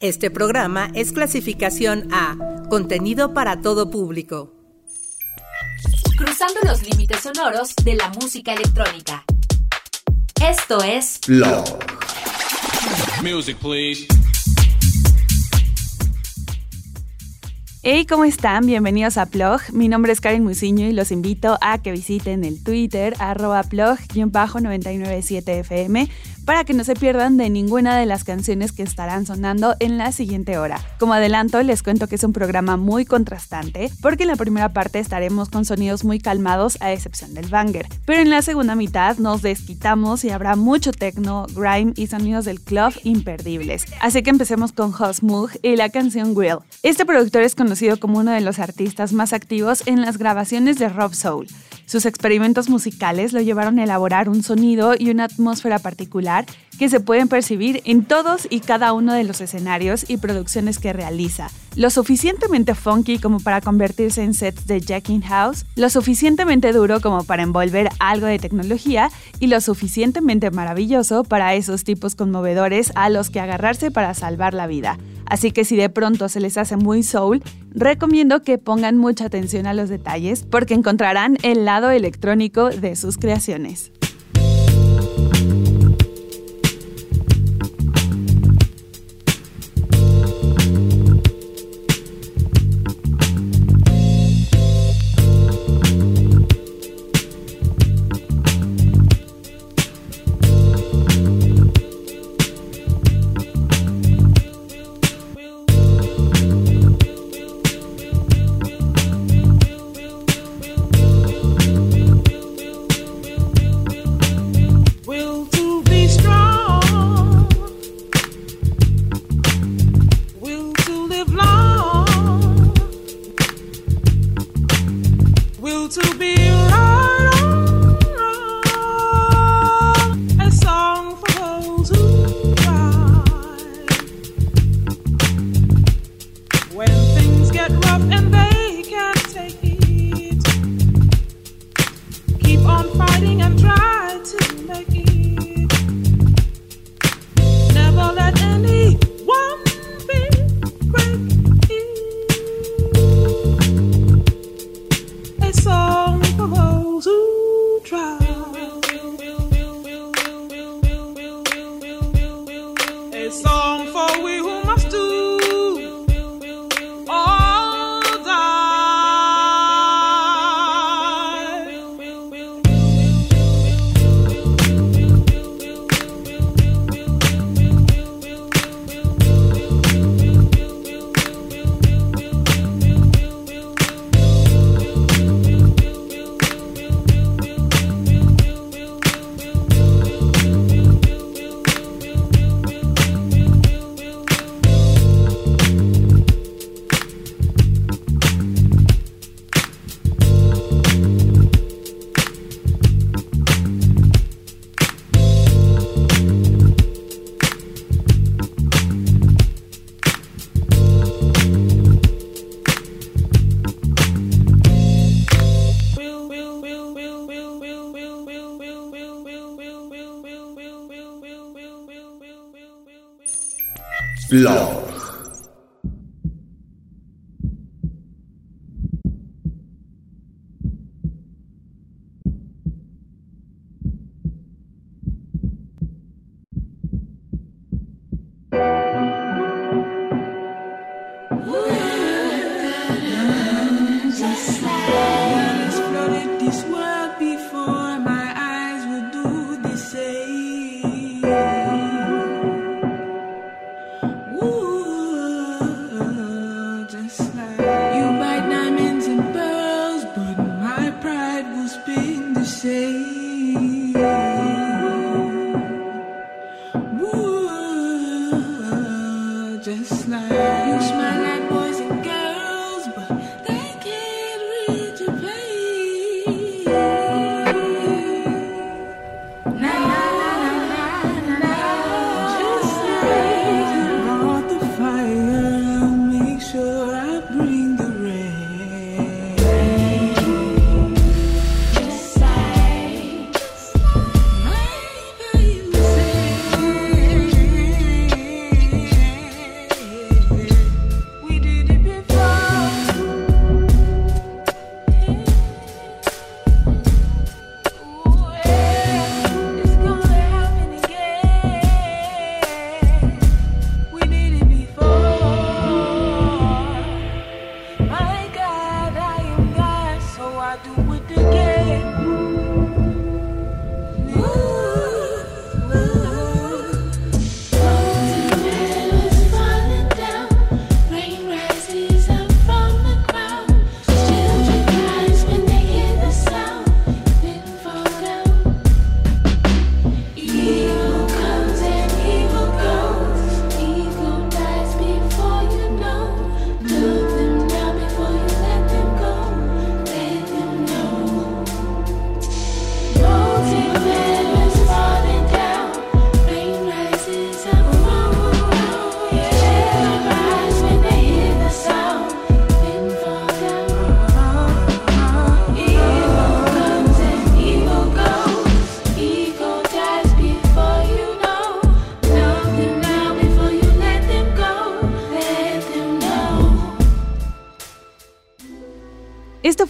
Este programa es clasificación A, contenido para todo público. Cruzando los límites sonoros de la música electrónica. Esto es Blog. Music, please. Hey, ¿cómo están? Bienvenidos a Plog. Mi nombre es Karen Musiño y los invito a que visiten el Twitter arroba plog-997fm para que no se pierdan de ninguna de las canciones que estarán sonando en la siguiente hora. Como adelanto, les cuento que es un programa muy contrastante, porque en la primera parte estaremos con sonidos muy calmados a excepción del banger, pero en la segunda mitad nos desquitamos y habrá mucho techno, grime y sonidos del club imperdibles. Así que empecemos con Moog y la canción Will. Este productor es conocido como uno de los artistas más activos en las grabaciones de Rob Soul. Sus experimentos musicales lo llevaron a elaborar un sonido y una atmósfera particular que se pueden percibir en todos y cada uno de los escenarios y producciones que realiza. Lo suficientemente funky como para convertirse en sets de Jacking House, lo suficientemente duro como para envolver algo de tecnología y lo suficientemente maravilloso para esos tipos conmovedores a los que agarrarse para salvar la vida. Así que si de pronto se les hace muy soul, recomiendo que pongan mucha atención a los detalles porque encontrarán el lado electrónico de sus creaciones. Love.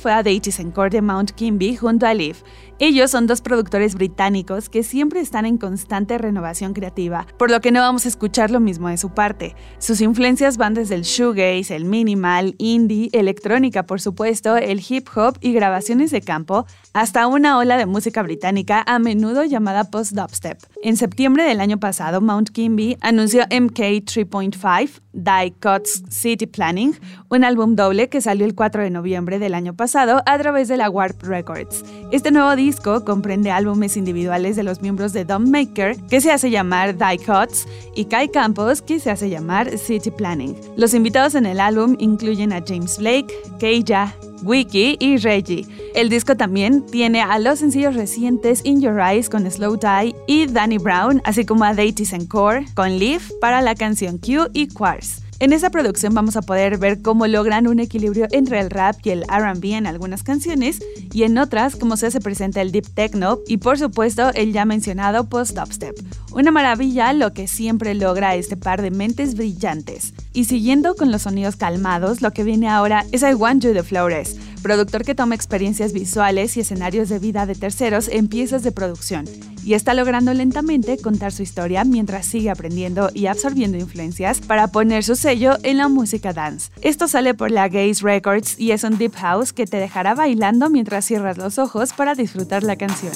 Fue a Deities Encore de Mount Kimby junto a Liv. Ellos son dos productores británicos que siempre están en constante renovación creativa, por lo que no vamos a escuchar lo mismo de su parte. Sus influencias van desde el shoegaze, el minimal, indie, electrónica por supuesto, el hip hop y grabaciones de campo, hasta una ola de música británica a menudo llamada post-dubstep. En septiembre del año pasado, Mount Kimby anunció MK 3.5, Die Cuts City Planning, un álbum doble que salió el 4 de noviembre del año pasado a través de la Warp Records. Este nuevo disco comprende álbumes individuales de los miembros de Maker, que se hace llamar Die Cuts, y Kai Campos, que se hace llamar City Planning. Los invitados en el álbum incluyen a James Blake, Keija, Wiki y Reggie. El disco también tiene a los sencillos recientes In Your Eyes con Slow Die y Danny Brown, así como a Deities Core con Leaf para la canción Q y Quartz. En esa producción vamos a poder ver cómo logran un equilibrio entre el rap y el RB en algunas canciones y en otras cómo se hace presente el deep techno y por supuesto el ya mencionado post-dubstep. Una maravilla lo que siempre logra este par de mentes brillantes. Y siguiendo con los sonidos calmados, lo que viene ahora es I Want You de Flores, productor que toma experiencias visuales y escenarios de vida de terceros en piezas de producción y está logrando lentamente contar su historia mientras sigue aprendiendo y absorbiendo influencias para poner su sello en la música dance. Esto sale por la Gaze Records y es un deep house que te dejará bailando mientras cierras los ojos para disfrutar la canción.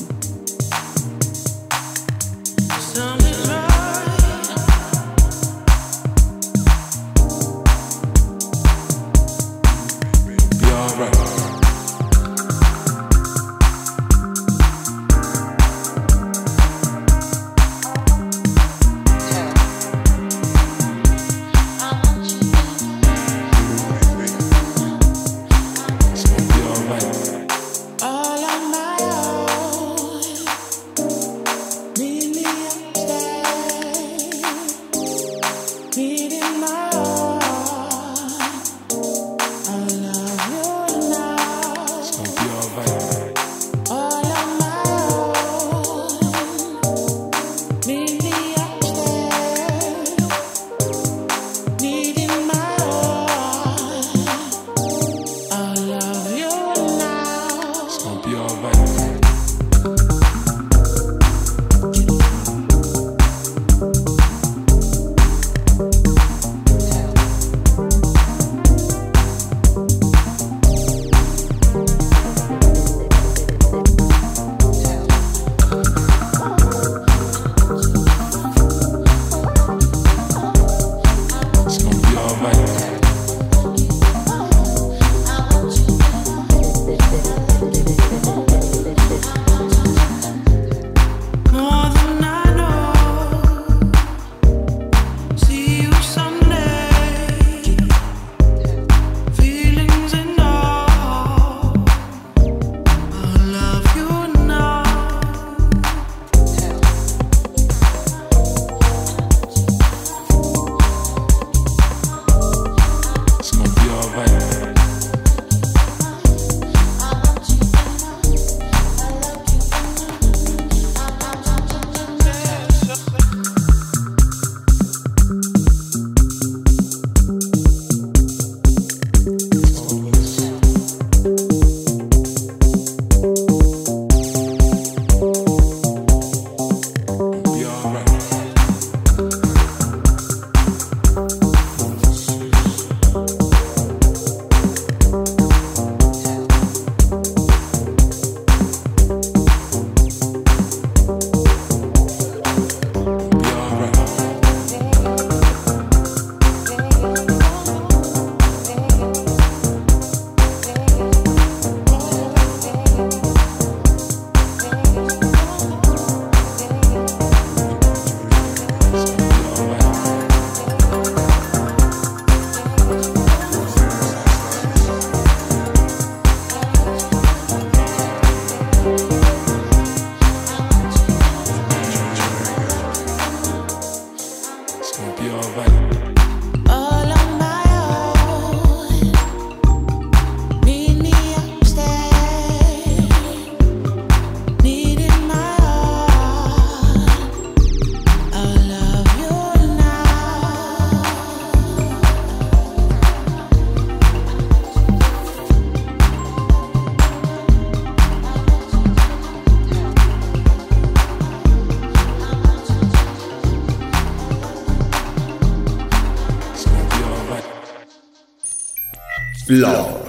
Blog.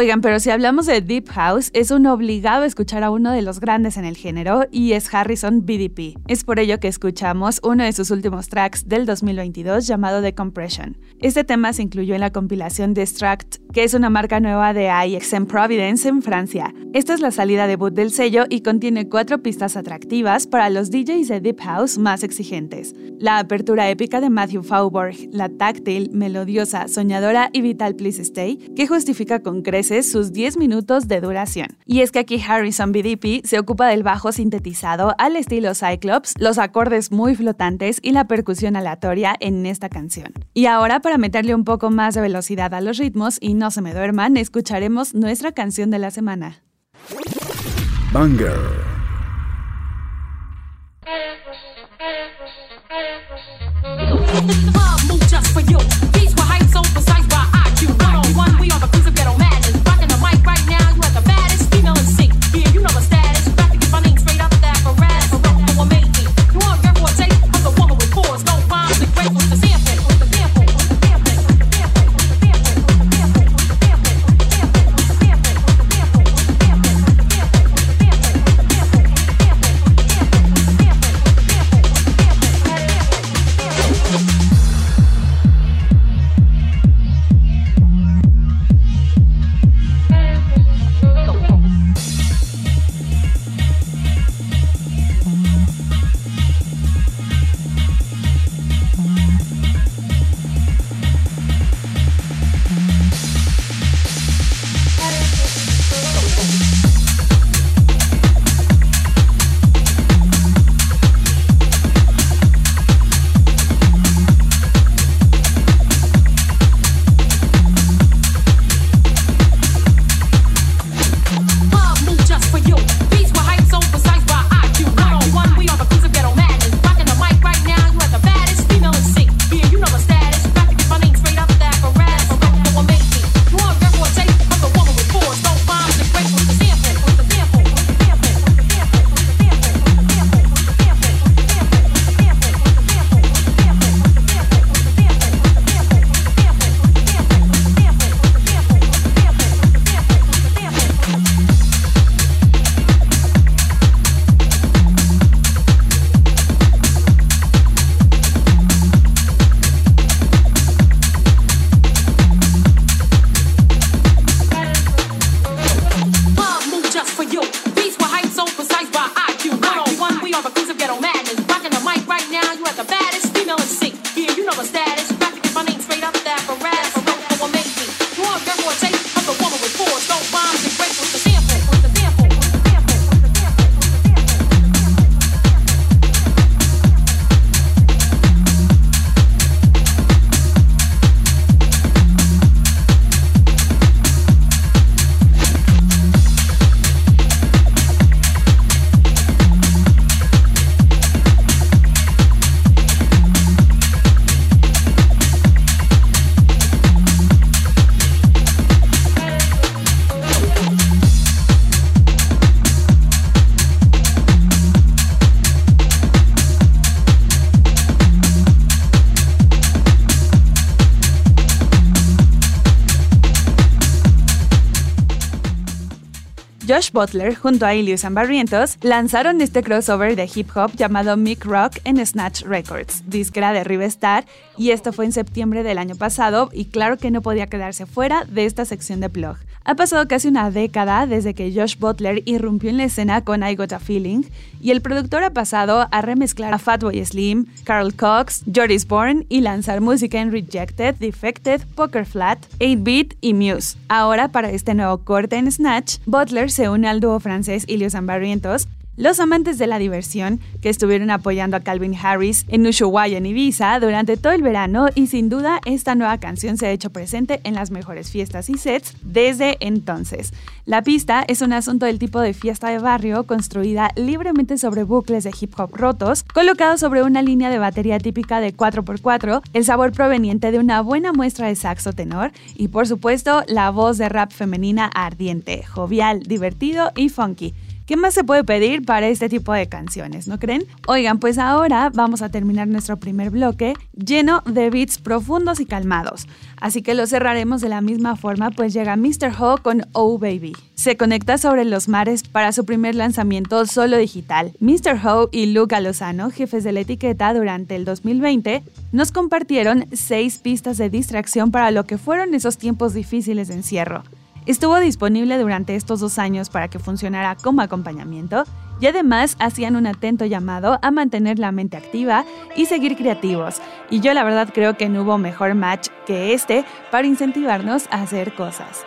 Oigan, pero si hablamos de Deep House, es un obligado escuchar a uno de los grandes en el género y es Harrison BDP. Es por ello que escuchamos uno de sus últimos tracks del 2022 llamado The Compression. Este tema se incluyó en la compilación Distract, que es una marca nueva de IXM Providence en Francia. Esta es la salida debut del sello y contiene cuatro pistas atractivas para los DJs de Deep House más exigentes. La apertura épica de Matthew Faubourg, la táctil, melodiosa, soñadora y vital Please Stay, que justifica con creces sus 10 minutos de duración. Y es que aquí Harrison BDP se ocupa del bajo sintetizado al estilo Cyclops, los acordes muy flotantes y la percusión aleatoria en esta canción. Y ahora para meterle un poco más de velocidad a los ritmos y no se me duerman, escucharemos nuestra canción de la semana. Banger. Josh Butler junto a Ilius Barrientos lanzaron este crossover de hip hop llamado Mick Rock en Snatch Records, disquera de Rivestar, y esto fue en septiembre del año pasado y claro que no podía quedarse fuera de esta sección de blog. Ha pasado casi una década desde que Josh Butler irrumpió en la escena con I Got a Feeling y el productor ha pasado a remezclar a Fatboy Slim, Carl Cox, Joris Bourne y lanzar música en Rejected, Defected, Poker Flat, 8-Beat y Muse. Ahora, para este nuevo corte en Snatch, Butler se dúo francés Ilios Barrientos los amantes de la diversión, que estuvieron apoyando a Calvin Harris en Ushuaia en Ibiza durante todo el verano y sin duda esta nueva canción se ha hecho presente en las mejores fiestas y sets desde entonces. La pista es un asunto del tipo de fiesta de barrio construida libremente sobre bucles de hip hop rotos, colocados sobre una línea de batería típica de 4x4, el sabor proveniente de una buena muestra de saxo tenor y por supuesto la voz de rap femenina ardiente, jovial, divertido y funky ¿Qué más se puede pedir para este tipo de canciones, no creen? Oigan, pues ahora vamos a terminar nuestro primer bloque lleno de beats profundos y calmados. Así que lo cerraremos de la misma forma, pues llega Mr. Ho con Oh Baby. Se conecta sobre los mares para su primer lanzamiento solo digital. Mr. Ho y Luca Lozano, jefes de la etiqueta durante el 2020, nos compartieron seis pistas de distracción para lo que fueron esos tiempos difíciles de encierro. Estuvo disponible durante estos dos años para que funcionara como acompañamiento y además hacían un atento llamado a mantener la mente activa y seguir creativos. Y yo la verdad creo que no hubo mejor match que este para incentivarnos a hacer cosas.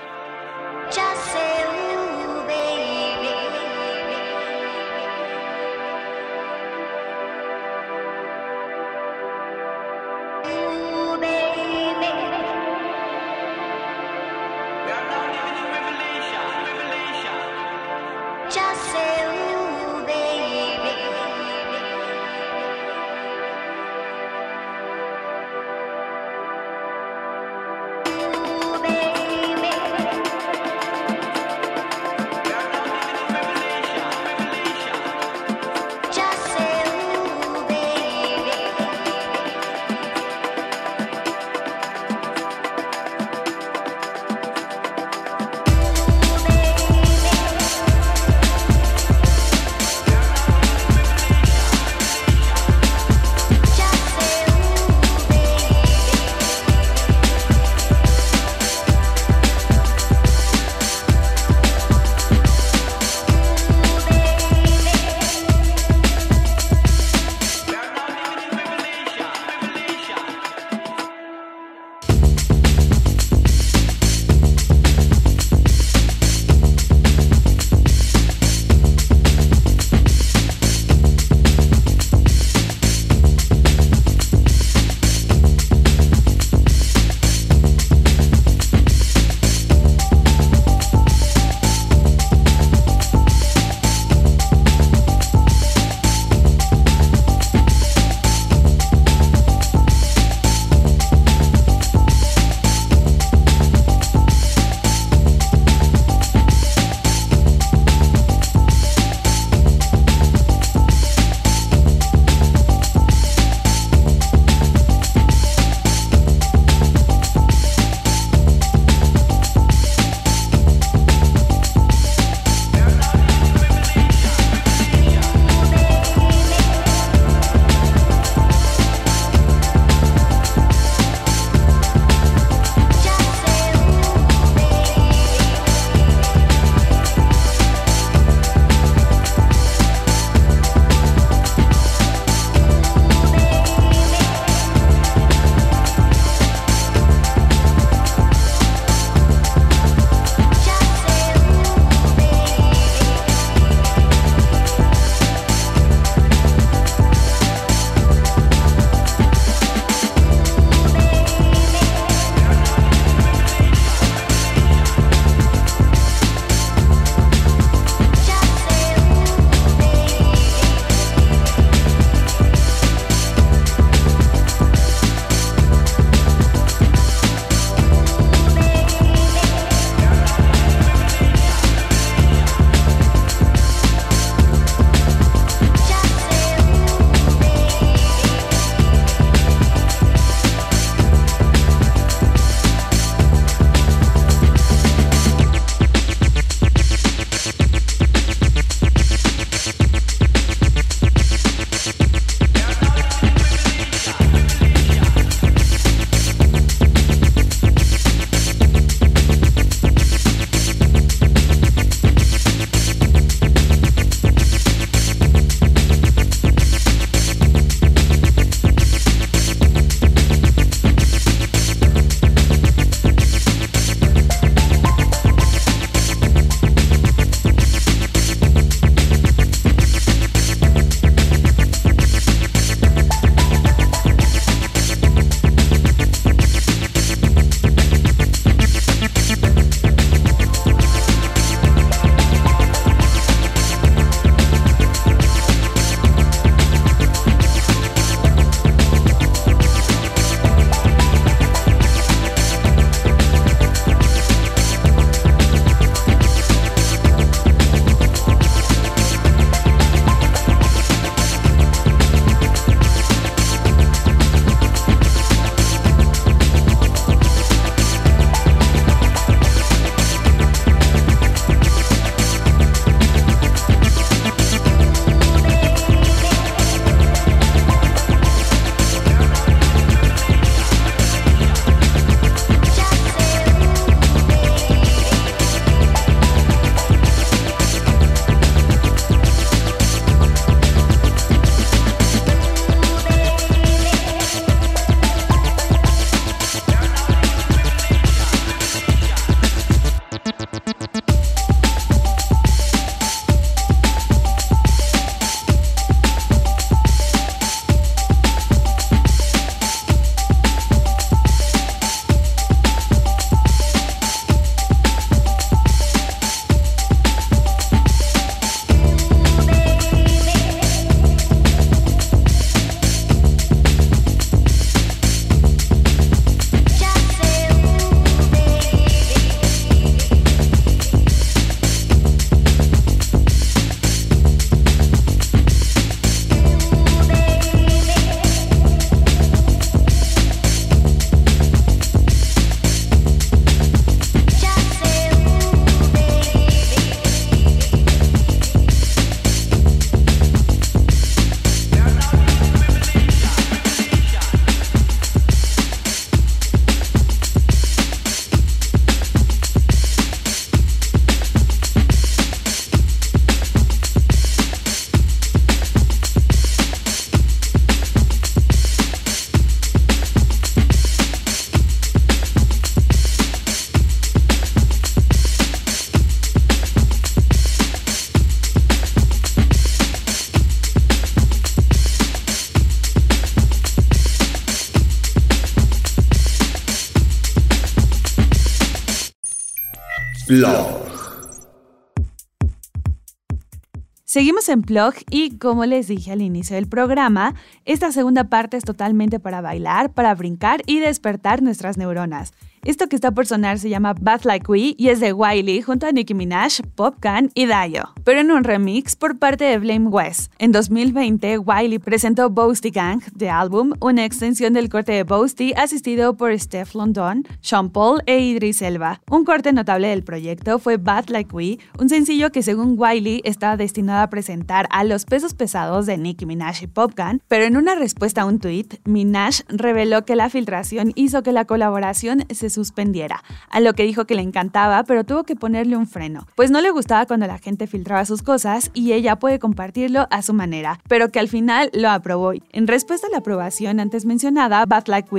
Seguimos en Plog y como les dije al inicio del programa, esta segunda parte es totalmente para bailar, para brincar y despertar nuestras neuronas. Esto que está por sonar se llama Bad Like We y es de Wiley junto a Nicki Minaj, Popcan y Dayo, pero en un remix por parte de Blame West. En 2020, Wiley presentó Boasty Gang, de álbum, una extensión del corte de Boasty asistido por Steph London, Sean Paul e Idris Elba. Un corte notable del proyecto fue Bad Like We, un sencillo que según Wiley estaba destinado a presentar a los pesos pesados de Nicki Minaj y Popcan, pero en una respuesta a un tweet, Minaj reveló que la filtración hizo que la colaboración se suspendiera, a lo que dijo que le encantaba, pero tuvo que ponerle un freno, pues no le gustaba cuando la gente filtraba sus cosas y ella puede compartirlo a su manera, pero que al final lo aprobó. En respuesta a la aprobación antes mencionada, Bad Like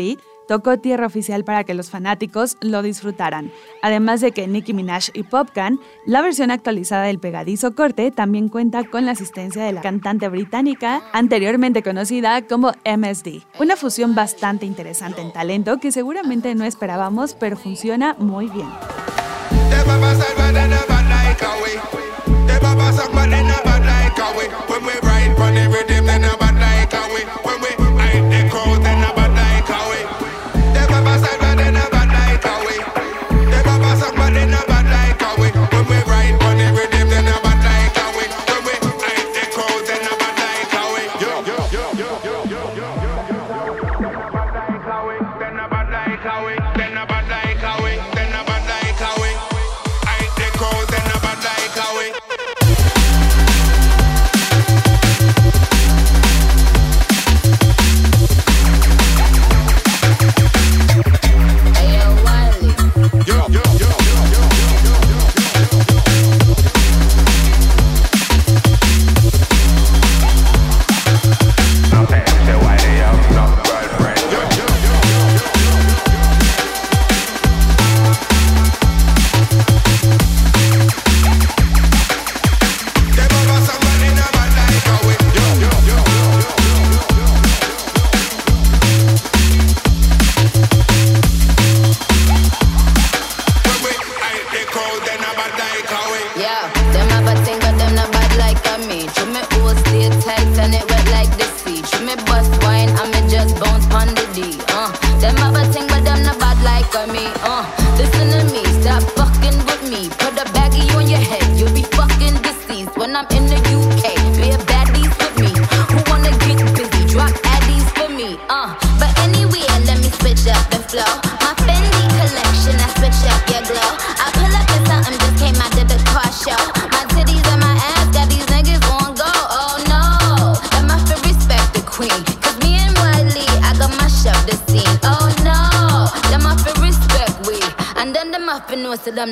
tocó tierra oficial para que los fanáticos lo disfrutaran. Además de que Nicki Minaj y Popcan, la versión actualizada del pegadizo corte también cuenta con la asistencia de la cantante británica anteriormente conocida como MSD. Una fusión bastante interesante en talento que seguramente no esperábamos, pero funciona muy bien. Them the bad like we.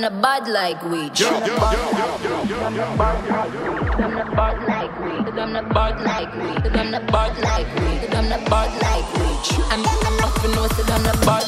Them the bad like we. Them the bad like we. Them the bad like we. Them the bad like we. Them the bad like we. I'm nothing know so them the bad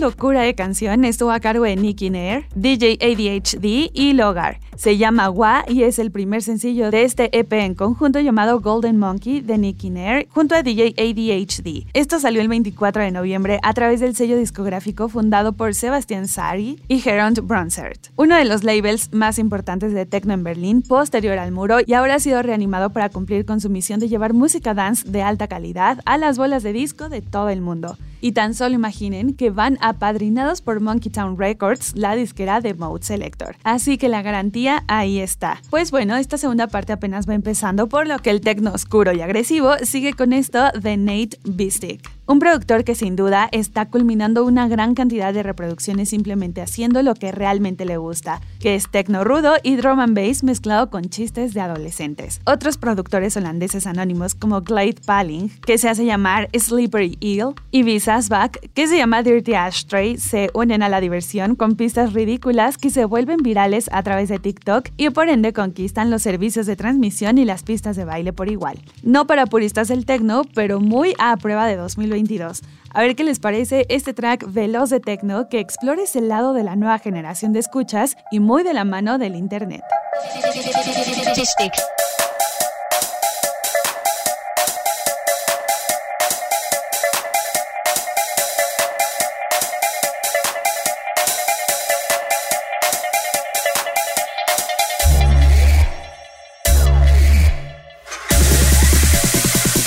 locura de canción estuvo a cargo de Nicky Nair, DJ ADHD y Logar. Se llama Wa y es el primer sencillo de este EP en conjunto llamado Golden Monkey de Nicky Nair junto a DJ ADHD. Esto salió el 24 de noviembre a través del sello discográfico fundado por Sebastian Sari y Geront Bronsert, uno de los labels más importantes de techno en Berlín posterior al muro y ahora ha sido reanimado para cumplir con su misión de llevar música dance de alta calidad a las bolas de disco de todo el mundo. Y tan solo imaginen que van apadrinados por Monkey Town Records, la disquera de Mode Selector. Así que la garantía ahí está. Pues bueno, esta segunda parte apenas va empezando, por lo que el tecno oscuro y agresivo sigue con esto de Nate Bistic. Un productor que sin duda está culminando una gran cantidad de reproducciones simplemente haciendo lo que realmente le gusta, que es tecno rudo y drum and bass mezclado con chistes de adolescentes. Otros productores holandeses anónimos como Glade Paling, que se hace llamar Slippery Eel, y Back, que se llama Dirty Ashtray, se unen a la diversión con pistas ridículas que se vuelven virales a través de TikTok y por ende conquistan los servicios de transmisión y las pistas de baile por igual. No para puristas del techno, pero muy a prueba de 2020 a ver qué les parece este track veloz de techno que explora ese lado de la nueva generación de escuchas y muy de la mano del internet.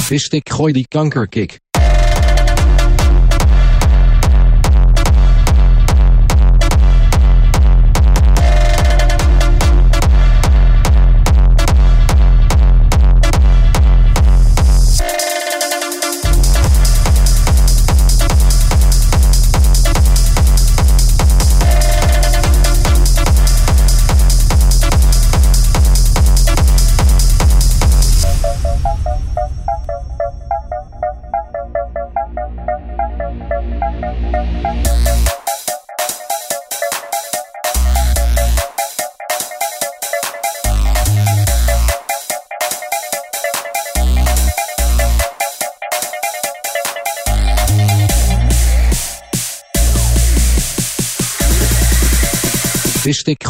Vistik gooi die kankerkick.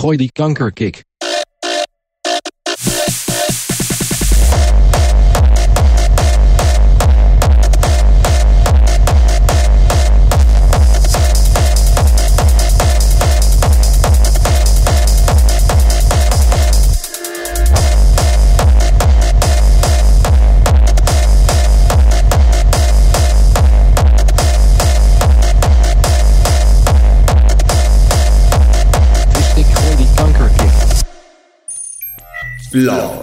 Gooi die kankerkick. Blog.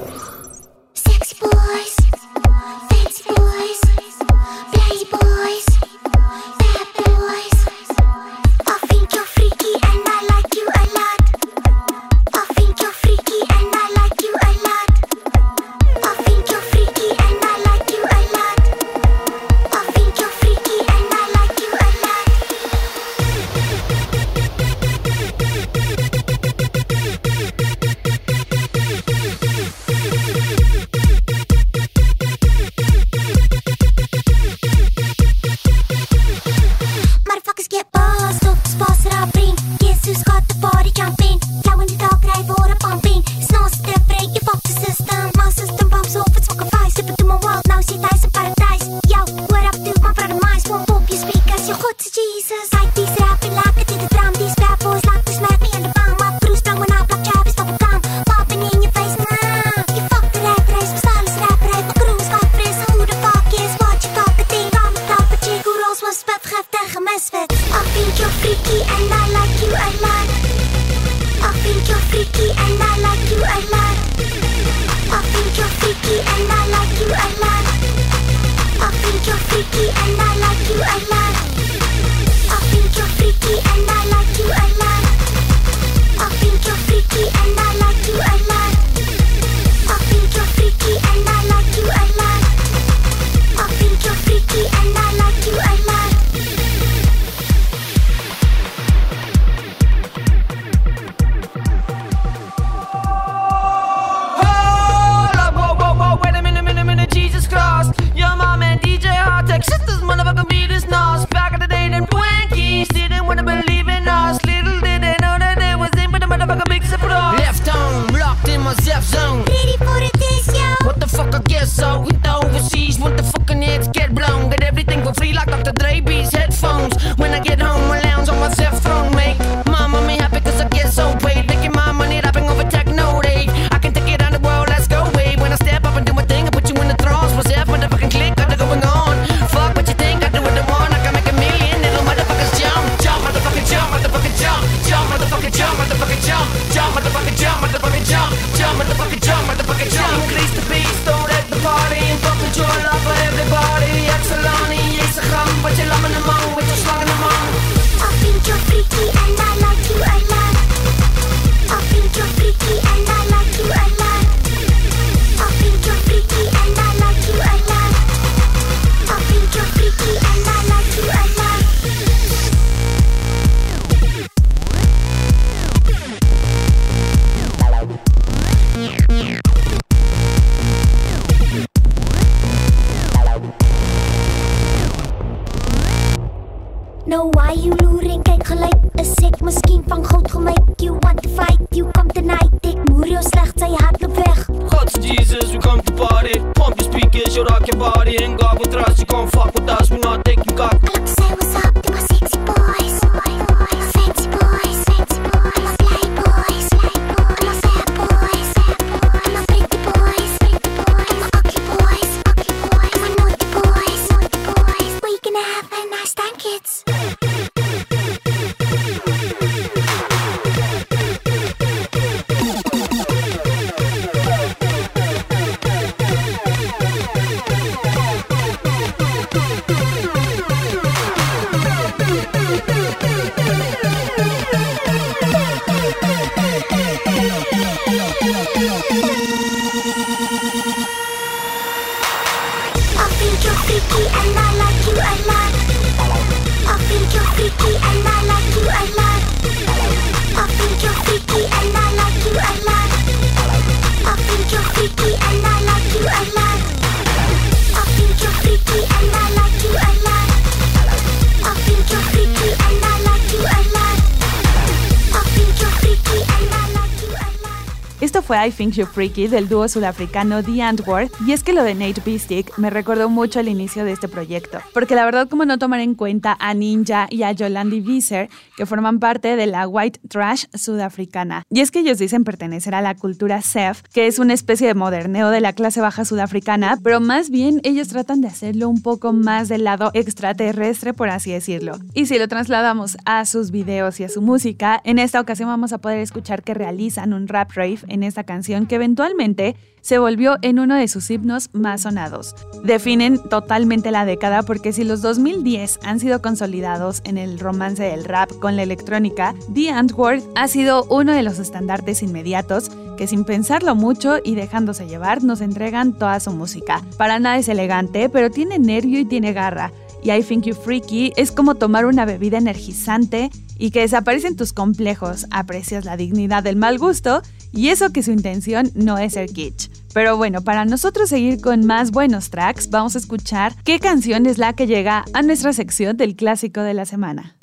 Fue I Think You Freaky del dúo sudafricano The Antwoord, y es que lo de Nate Beastick me recordó mucho el inicio de este proyecto, porque la verdad como no tomar en cuenta a Ninja y a Yolandi Visser, que forman parte de la white trash sudafricana. Y es que ellos dicen pertenecer a la cultura Sef, que es una especie de moderneo de la clase baja sudafricana, pero más bien ellos tratan de hacerlo un poco más del lado extraterrestre, por así decirlo. Y si lo trasladamos a sus videos y a su música, en esta ocasión vamos a poder escuchar que realizan un rap rave en esta canción que eventualmente se volvió en uno de sus himnos más sonados. Definen totalmente la década porque si los 2010 han sido consolidados en el romance del rap con la electrónica, The Antwoord ha sido uno de los estandartes inmediatos que sin pensarlo mucho y dejándose llevar nos entregan toda su música. Para nada es elegante, pero tiene nervio y tiene garra. Y I Think You Freaky es como tomar una bebida energizante y que desaparecen tus complejos, aprecias la dignidad del mal gusto y eso que su intención no es ser kitsch. Pero bueno, para nosotros seguir con más buenos tracks, vamos a escuchar qué canción es la que llega a nuestra sección del clásico de la semana.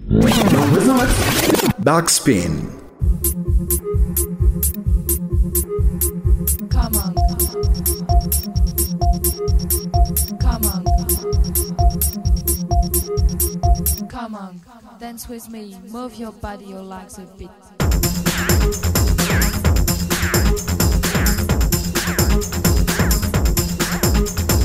Backspin. Come on. Come on. Come on. Dance with me. Move your body, your legs a bit. The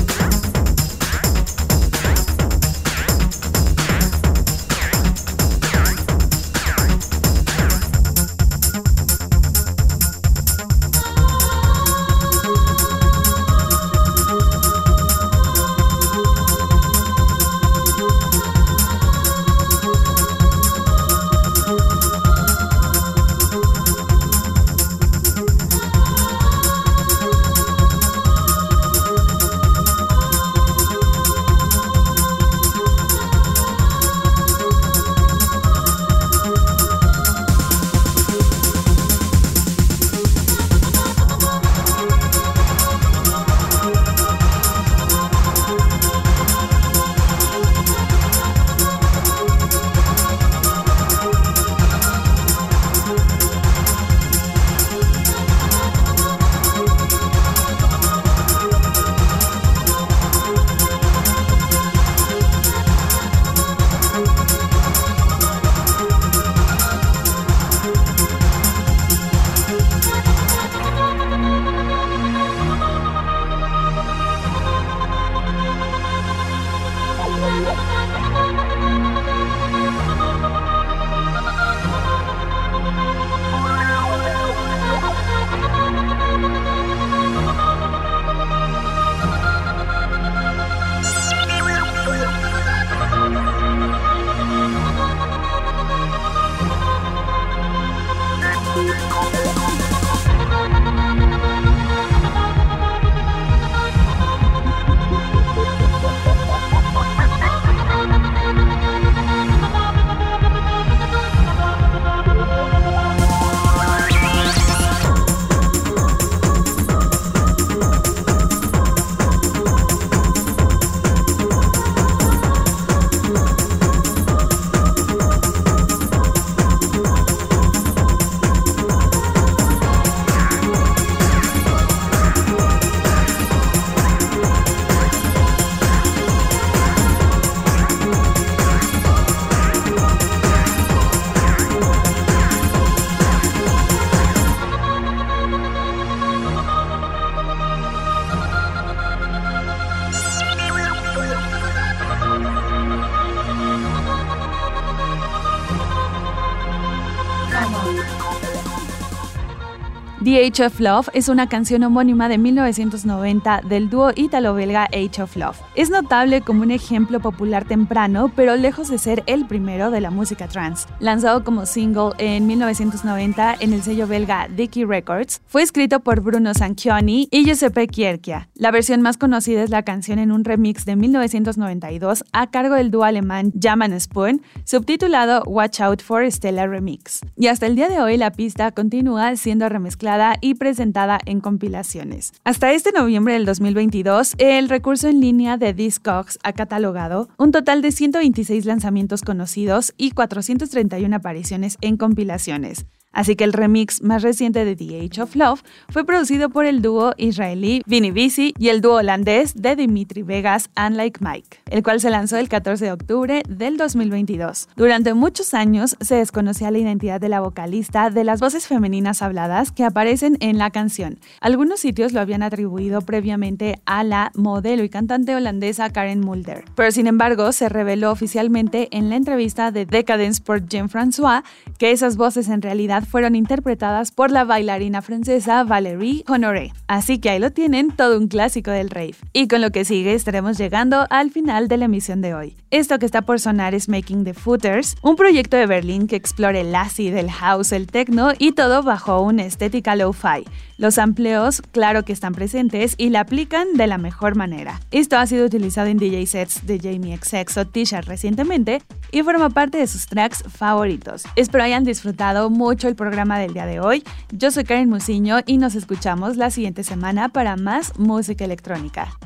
Age of Love es una canción homónima de 1990 del dúo ítalo-belga Age of Love. Es notable como un ejemplo popular temprano, pero lejos de ser el primero de la música trance. Lanzado como single en 1990 en el sello belga Dicky Records, fue escrito por Bruno Sanchioni y Giuseppe Kierkia. La versión más conocida es la canción en un remix de 1992 a cargo del dúo alemán Jam Spoon, subtitulado Watch Out for Stella Remix. Y hasta el día de hoy la pista continúa siendo remezclada y presentada en compilaciones. Hasta este noviembre del 2022, el recurso en línea de Discogs ha catalogado un total de 126 lanzamientos conocidos y 431 apariciones en compilaciones. Así que el remix más reciente de The Age of Love fue producido por el dúo israelí Vinny Visi y el dúo holandés de Dimitri Vegas and Like Mike, el cual se lanzó el 14 de octubre del 2022. Durante muchos años se desconocía la identidad de la vocalista de las voces femeninas habladas que aparecen en la canción. Algunos sitios lo habían atribuido previamente a la modelo y cantante holandesa Karen Mulder, pero sin embargo se reveló oficialmente en la entrevista de Decadence por Jean-François que esas voces en realidad fueron interpretadas por la bailarina francesa Valérie Honoré. Así que ahí lo tienen, todo un clásico del rave. Y con lo que sigue estaremos llegando al final de la emisión de hoy. Esto que está por sonar es Making the Footers, un proyecto de Berlín que explore el acid, el house, el techno y todo bajo una estética lo-fi. Los amplios, claro que están presentes y la aplican de la mejor manera. Esto ha sido utilizado en DJ sets de Jamie XX o Tisha recientemente y forma parte de sus tracks favoritos. Espero hayan disfrutado mucho el programa del día de hoy. Yo soy Karen Musiño y nos escuchamos la siguiente semana para más música electrónica.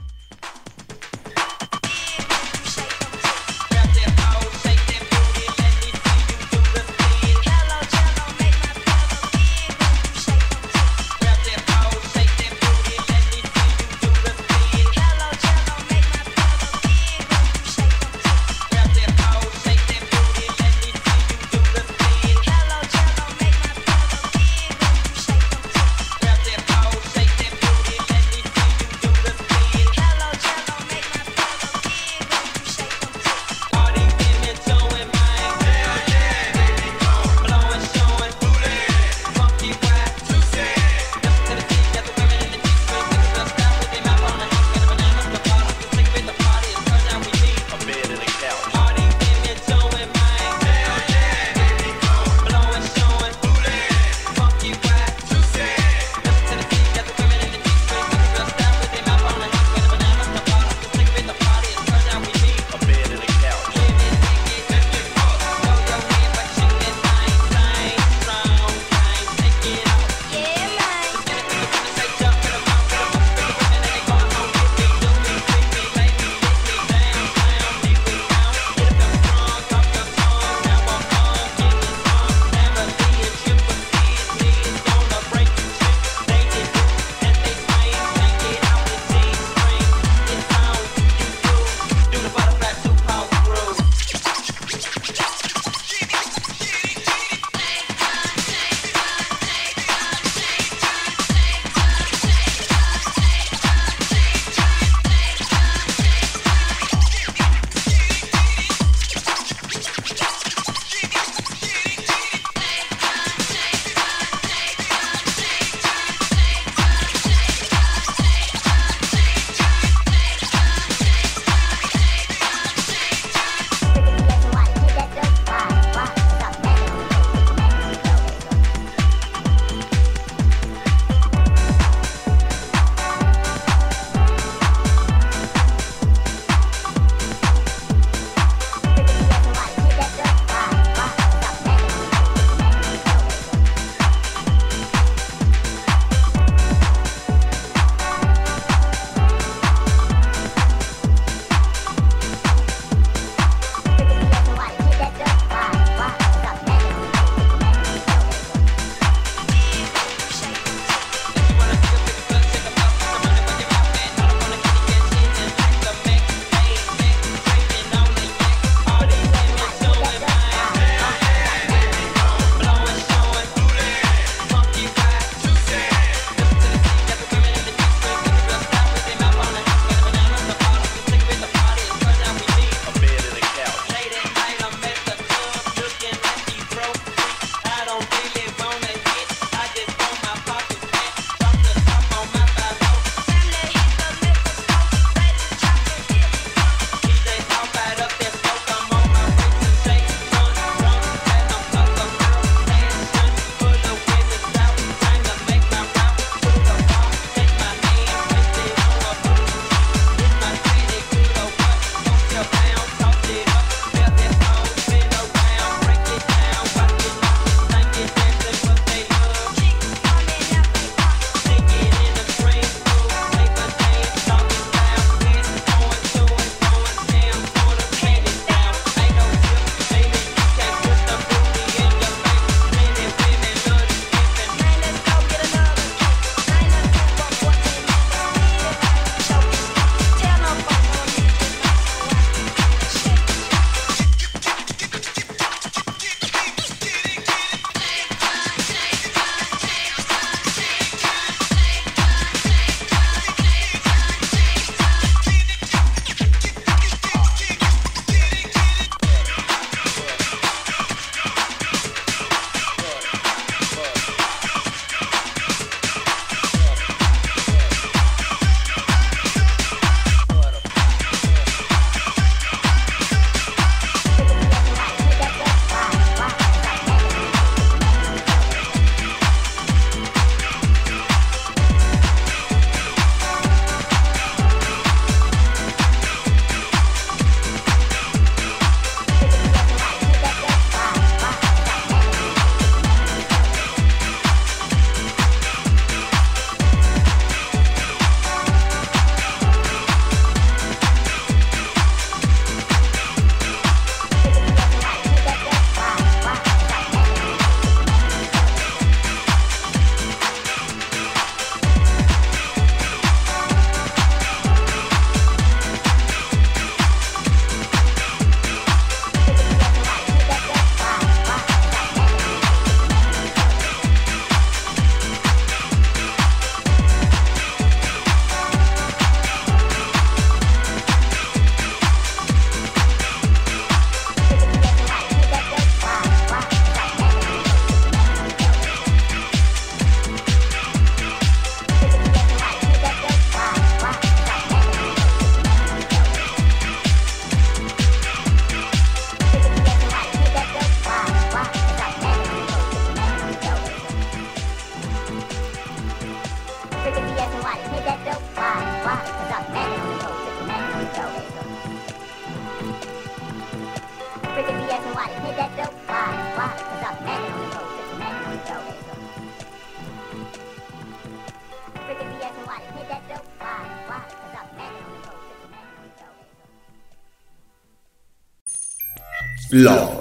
Love.